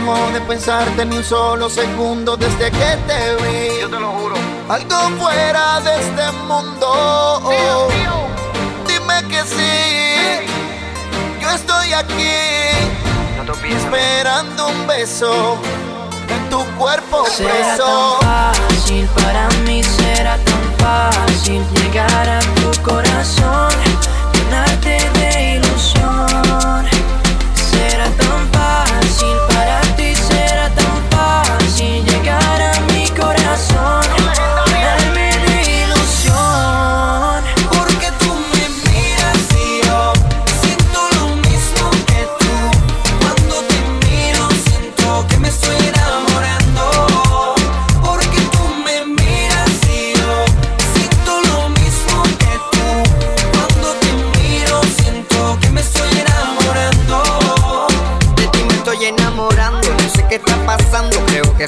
dejo de pensarte ni un solo segundo desde que te vi. Yo te lo juro. Algo fuera de este mundo. Tío, tío. Dime que sí. Hey. Yo estoy aquí. No te esperando un beso en tu cuerpo será preso. Tan fácil para mí será tan fácil llegar a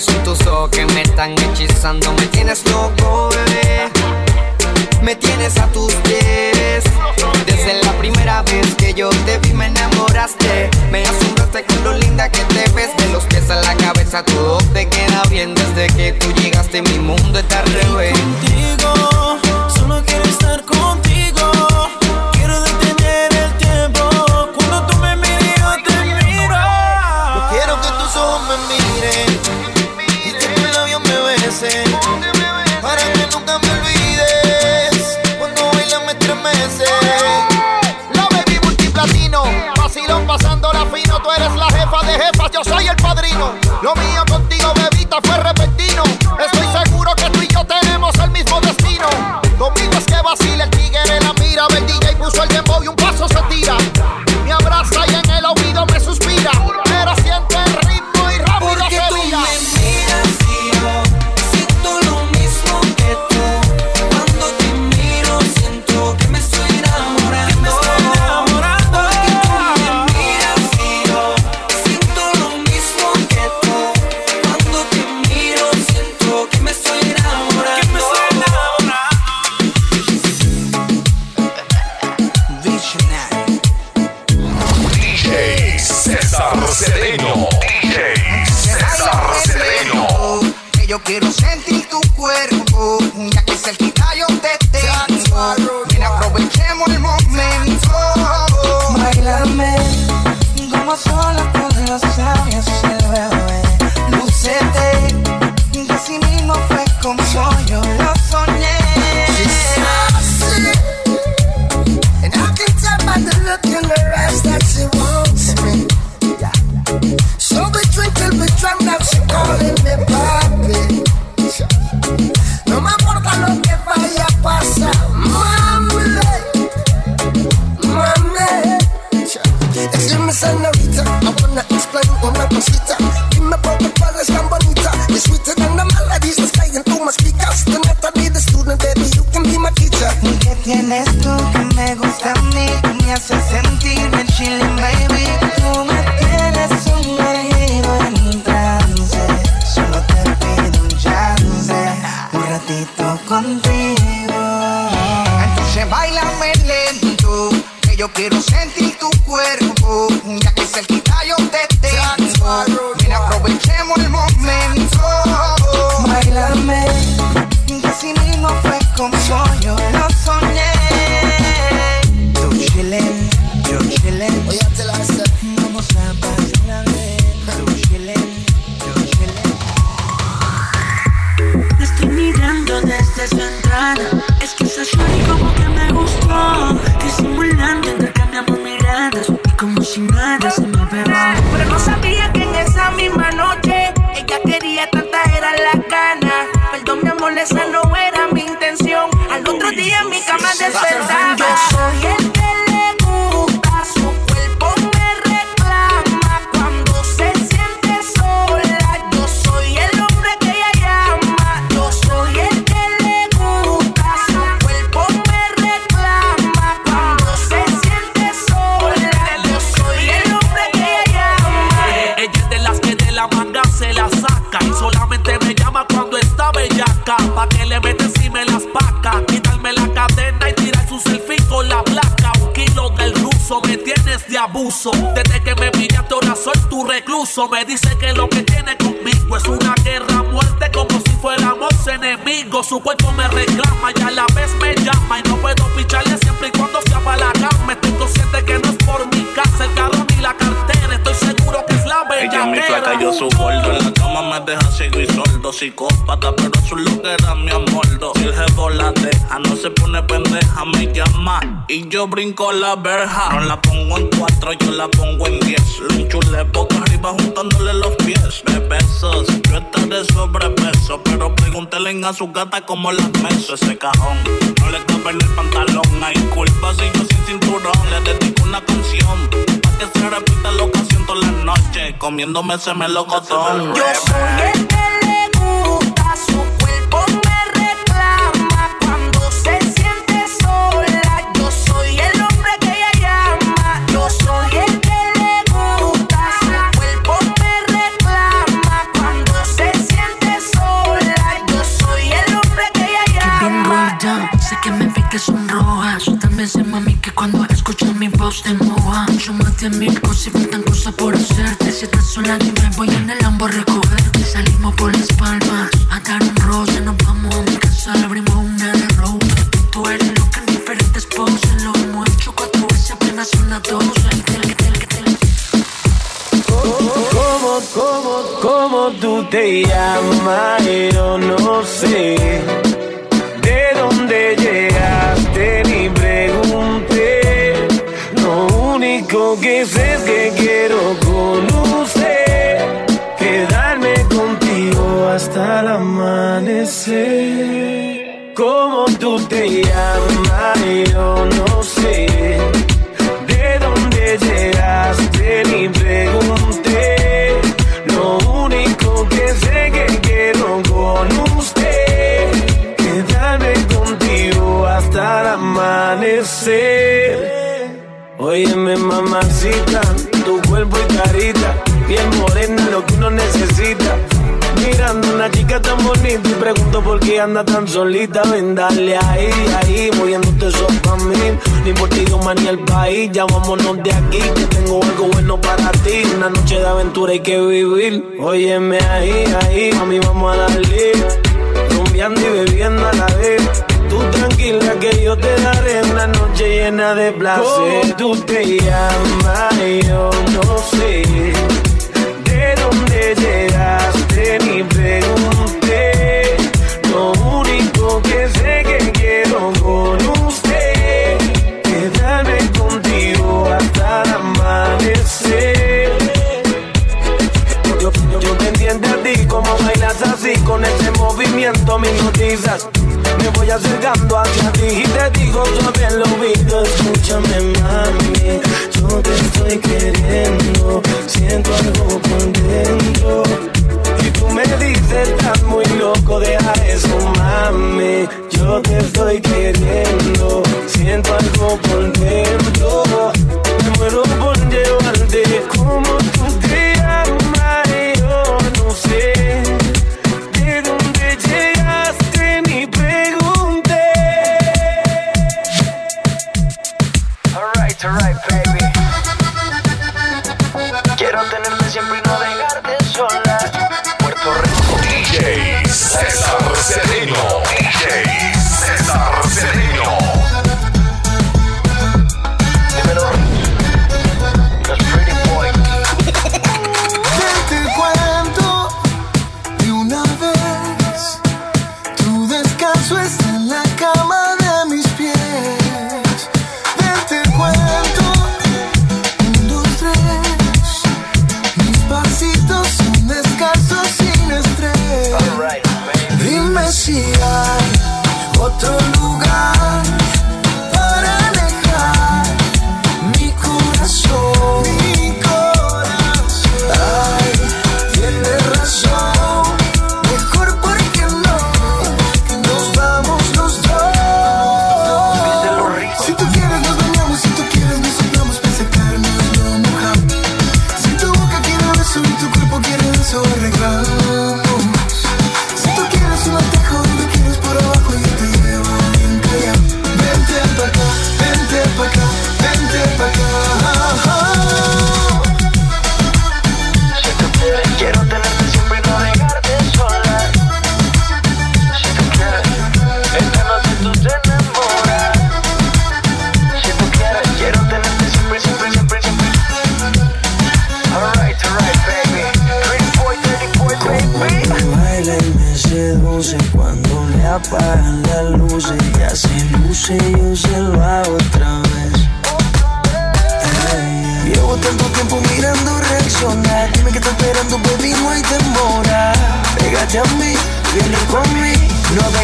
son tus ojos que me están hechizando. Me tienes loco, bebé. Me tienes a tus pies. Desde la primera vez que yo te vi, me enamoraste. Me asombraste con lo linda que te ves. De los pies a la cabeza, todo te queda bien. Desde que tú llegaste, mi mundo está al revés. Contigo, solo quiero estar contigo. Quiero detener el tiempo. Cuando tú me miras, te miro. Yo quiero que tus ojos me miren. La baby multiplatino, vacilón pasándola fino. Tú eres la jefa de jefas, yo soy el padrino. Lo mío contigo, bebita, fue repentino. Estoy seguro que tú y yo tenemos el mismo destino. Conmigo es que vacile somos solos. Give me senorita, I wanna explain, wanna consider. Give me proper palace, number and one more. no era mi intención. Al otro día mi cama despertaba. placa, un kilo del ruso, me tienes de abuso. Desde que me miraste ahora soy tu recluso. Me dice que lo que tiene conmigo es una guerra muerte como si fuéramos enemigos. Su cuerpo me reclama y a la vez me llama. Y no puedo ficharle siempre y cuando sea para la cama. Estoy consciente que no es por mi casa, el carro ni la cartera. Estoy seguro que ella es mi bella yo su gordo. En la cama me deja ciego y sordo. Psicópata, pero su lo que era mi amordo. Si el jefe la deja, no se pone pendeja, me llama. Y yo brinco la verja. No la pongo en cuatro, yo la pongo en diez. Le enchulé boca arriba juntándole los pies. De besos, yo estaré sobrepeso. Pero pregúntele a su gata cómo la meso. Ese cajón no le cabe en el pantalón. Hay culpa si yo sin cinturón. Le dedico una canción. Pa' que se repita la ocasión todas las noches. Comiéndome ese melocotón. Yo soy el que le gusta, su cuerpo me reclama cuando se siente sola. Yo soy el hombre que ella llama. Yo soy el que le gusta, su cuerpo me reclama cuando se siente sola. Yo soy el hombre que ella Bien llama. rolled up, sé que me vi que sonrojas. Tú también sé, mami, que cuando escuchas mi voz te de mil cosas y faltan cosas por hacerte. Si estás sola, dime, voy en el Lambo a recogerte. Salimos por las palmas a dar un roce. Nos vamos a mi casa, le abrimos una de road. Tú eres loca en diferentes poses. Lo hemos hecho cuatro veces, apenas son las doce. ¿Cómo, cómo, cómo tú te llamas? Único que sé es que quiero con usted quedarme contigo hasta el amanecer. ¿Cómo tú te llamas? Óyeme mamacita, tu cuerpo y carita, bien morena lo que uno necesita. Mirando una chica tan bonita y pregunto por qué anda tan solita. Ven, dale ahí, ahí, moviéndote eso pa' mí. Ni por ti más ni el país, ya vámonos de aquí. Que tengo algo bueno para ti. Una noche de aventura hay que vivir. Óyeme ahí, ahí, mami, vamos a darle. Rumbeando y bebiendo a la vez. Tú tranquila que yo te daré una noche llena de placer. Tú te llamas, yo no sé eso mami. Yo te estoy queriendo. Siento algo por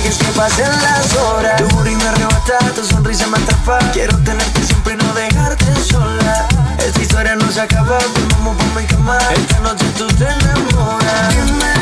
dejes que pasen las horas. Tu booty me arrebata, tu sonrisa me atrapa. Quiero tenerte siempre y no dejarte sola. Esta historia no se acaba, pues por mi cama. Esta noche tú te enamoras.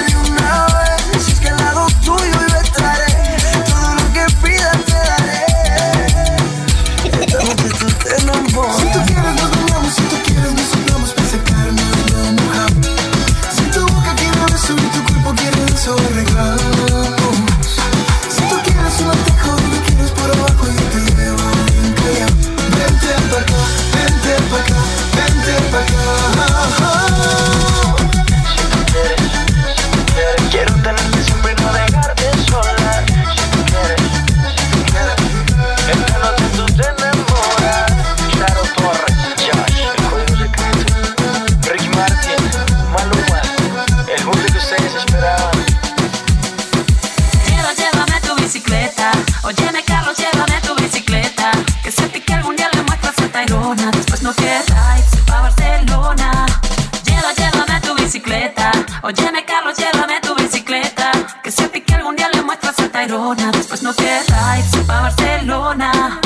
Óyeme, Carlos, llévame tu bicicleta. Que sentí que algún día le muestras a Tairona. Después no queda irse pa' Barcelona.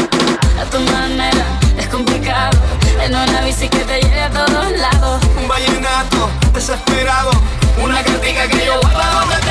A tu manera es complicado. En una bici que te lleve a todos lados. Un vallenato desesperado. Una crítica que yo guardo donde te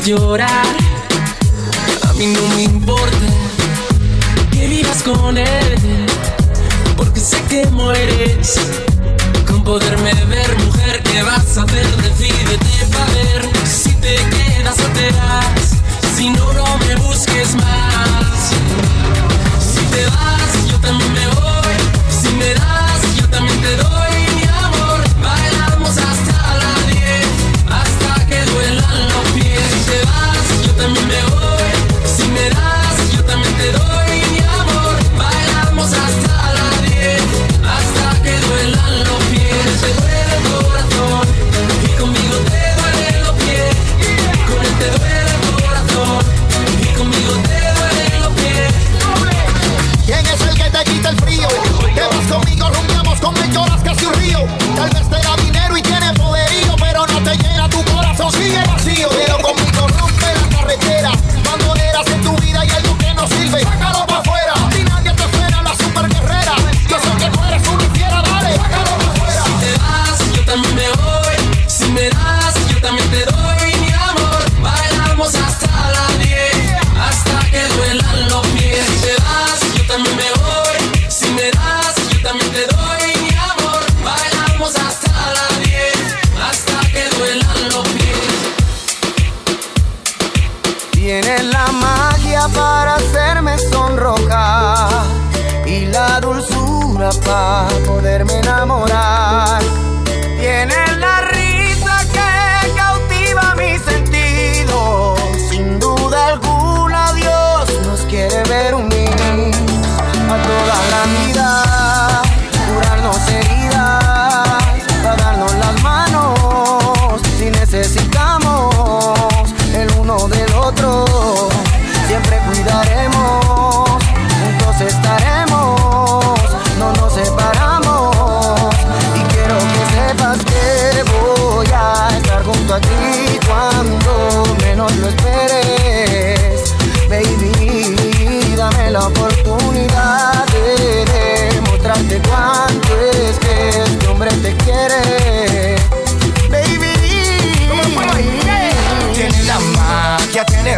llorar. A mí no me importa que vivas con él, porque sé que mueres con poderme ver, mujer. ¿Qué vas a hacer? Decídete para ver si te quedas o te vas. Si no, no me busques más. Si te vas, yo también me voy.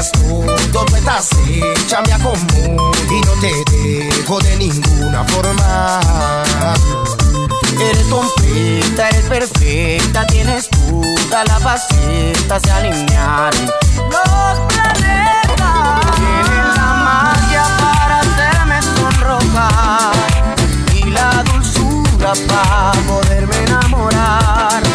eres tú, donde estás hecha me acomodo y no te dejo de ninguna forma. Eres completa, eres perfecta, tienes toda la faceta, se alinean los planetas. Tienes la magia para hacerme sonrojar y la dulzura para poderme enamorar.